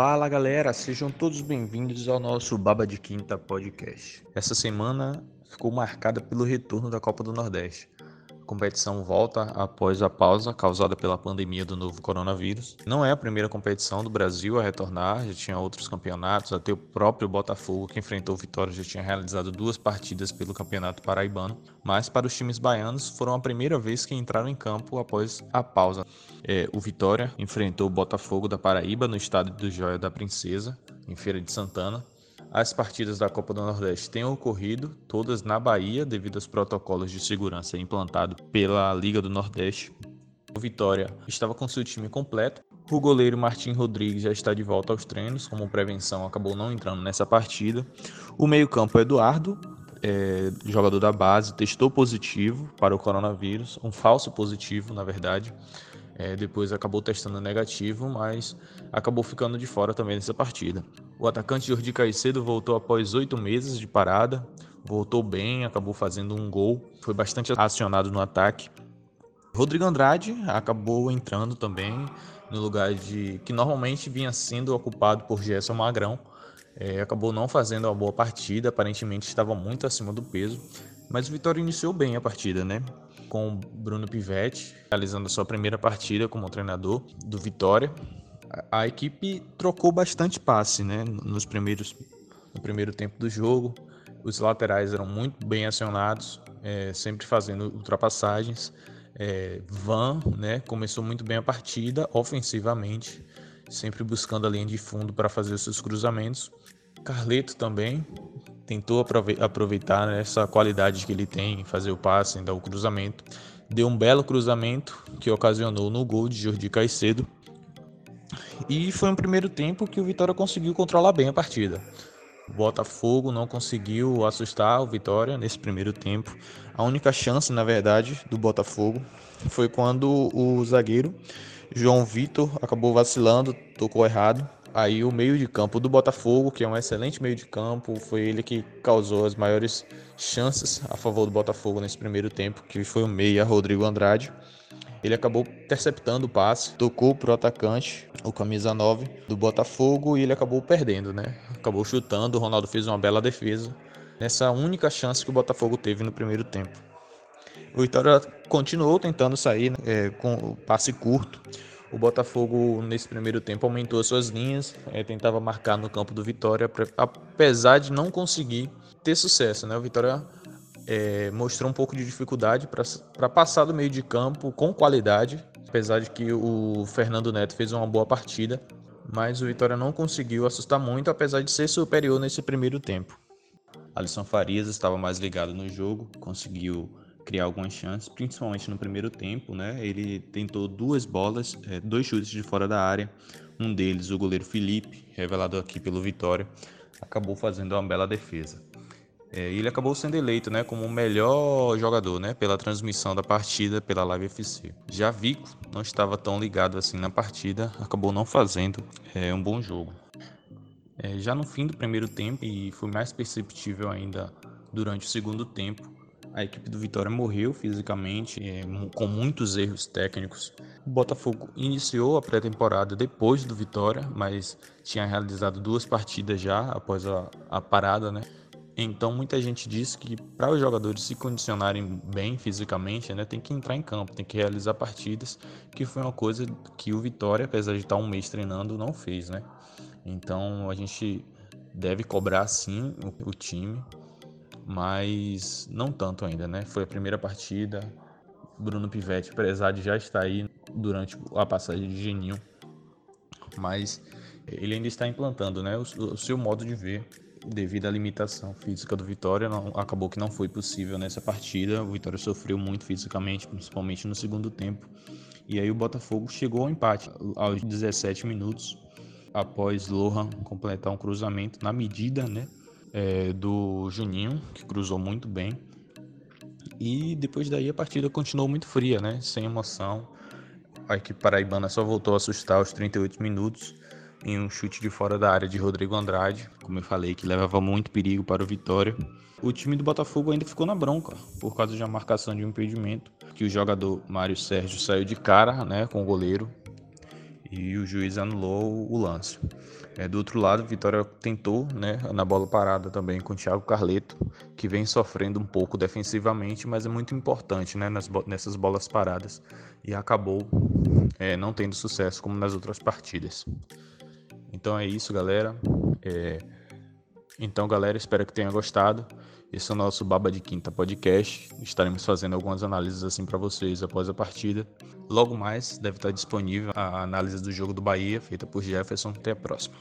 Fala galera, sejam todos bem-vindos ao nosso Baba de Quinta podcast. Essa semana ficou marcada pelo retorno da Copa do Nordeste. Competição volta após a pausa causada pela pandemia do novo coronavírus. Não é a primeira competição do Brasil a retornar, já tinha outros campeonatos, até o próprio Botafogo, que enfrentou o Vitória, já tinha realizado duas partidas pelo Campeonato Paraibano. Mas para os times baianos, foram a primeira vez que entraram em campo após a pausa. É, o Vitória enfrentou o Botafogo da Paraíba no estádio do Joia da Princesa, em Feira de Santana. As partidas da Copa do Nordeste têm ocorrido, todas na Bahia, devido aos protocolos de segurança implantados pela Liga do Nordeste. O Vitória estava com seu time completo. O goleiro Martim Rodrigues já está de volta aos treinos, como prevenção acabou não entrando nessa partida. O meio-campo Eduardo, é, jogador da base, testou positivo para o coronavírus, um falso positivo, na verdade. É, depois acabou testando negativo, mas acabou ficando de fora também dessa partida. O atacante Jordi Caicedo voltou após oito meses de parada, voltou bem, acabou fazendo um gol, foi bastante acionado no ataque. Rodrigo Andrade acabou entrando também no lugar de que normalmente vinha sendo ocupado por Gerson Magrão. É, acabou não fazendo uma boa partida, aparentemente estava muito acima do peso, mas o Vitória iniciou bem a partida, né? com Bruno Pivetti, realizando a sua primeira partida como treinador do Vitória. A, equipe trocou bastante passe, né, nos primeiros no primeiro tempo do jogo. Os laterais eram muito bem acionados, é, sempre fazendo ultrapassagens. É, Van, né, começou muito bem a partida ofensivamente, sempre buscando a linha de fundo para fazer os seus cruzamentos. Carleto também tentou aproveitar né, essa qualidade que ele tem em fazer o passe, dar o cruzamento. Deu um belo cruzamento que ocasionou no gol de Jordi Caicedo. E foi um primeiro tempo que o Vitória conseguiu controlar bem a partida. O Botafogo não conseguiu assustar o Vitória nesse primeiro tempo. A única chance, na verdade, do Botafogo foi quando o zagueiro João Vitor acabou vacilando, tocou errado Aí o meio de campo do Botafogo, que é um excelente meio de campo, foi ele que causou as maiores chances a favor do Botafogo nesse primeiro tempo, que foi o meia Rodrigo Andrade. Ele acabou interceptando o passe, tocou pro atacante, o camisa 9 do Botafogo, e ele acabou perdendo, né? Acabou chutando, o Ronaldo fez uma bela defesa. Nessa única chance que o Botafogo teve no primeiro tempo. O Vitória continuou tentando sair né, é, com o passe curto, o Botafogo, nesse primeiro tempo, aumentou as suas linhas, é, tentava marcar no campo do Vitória, apesar de não conseguir ter sucesso. Né? O Vitória é, mostrou um pouco de dificuldade para passar do meio de campo com qualidade, apesar de que o Fernando Neto fez uma boa partida, mas o Vitória não conseguiu assustar muito, apesar de ser superior nesse primeiro tempo. Alisson Farias estava mais ligado no jogo, conseguiu criar algumas chances, principalmente no primeiro tempo, né? Ele tentou duas bolas, é, dois chutes de fora da área. Um deles, o goleiro Felipe, revelado aqui pelo Vitória, acabou fazendo uma bela defesa. É, ele acabou sendo eleito né, como o melhor jogador né, pela transmissão da partida pela Live FC. Já Vico não estava tão ligado assim na partida, acabou não fazendo é, um bom jogo. É, já no fim do primeiro tempo, e foi mais perceptível ainda durante o segundo tempo, a equipe do Vitória morreu fisicamente, é, com muitos erros técnicos. O Botafogo iniciou a pré-temporada depois do Vitória, mas tinha realizado duas partidas já após a, a parada, né? Então muita gente diz que para os jogadores se condicionarem bem fisicamente, né, tem que entrar em campo, tem que realizar partidas, que foi uma coisa que o Vitória, apesar de estar um mês treinando, não fez, né? Então a gente deve cobrar sim o, o time mas não tanto ainda, né? Foi a primeira partida. Bruno Pivetti, de já estar aí durante a passagem de Geninho, mas ele ainda está implantando, né? O, o seu modo de ver devido à limitação física do Vitória, não, acabou que não foi possível nessa partida. O Vitória sofreu muito fisicamente, principalmente no segundo tempo. E aí o Botafogo chegou ao empate aos 17 minutos, após Lohan completar um cruzamento na medida, né? É, do Juninho, que cruzou muito bem. E depois daí a partida continuou muito fria, né? Sem emoção. A equipe paraibana só voltou a assustar aos 38 minutos em um chute de fora da área de Rodrigo Andrade, como eu falei, que levava muito perigo para o Vitória. O time do Botafogo ainda ficou na bronca por causa de uma marcação de um impedimento, que o jogador Mário Sérgio saiu de cara, né, com o goleiro e o juiz anulou o lance. É, do outro lado, Vitória tentou né, na bola parada também com o Thiago Carleto, que vem sofrendo um pouco defensivamente, mas é muito importante né, nas, nessas bolas paradas e acabou é, não tendo sucesso como nas outras partidas. Então é isso, galera. É... Então, galera, espero que tenha gostado. Esse é o nosso Baba de Quinta podcast. Estaremos fazendo algumas análises assim para vocês após a partida. Logo mais deve estar disponível a análise do jogo do Bahia, feita por Jefferson. Até a próxima.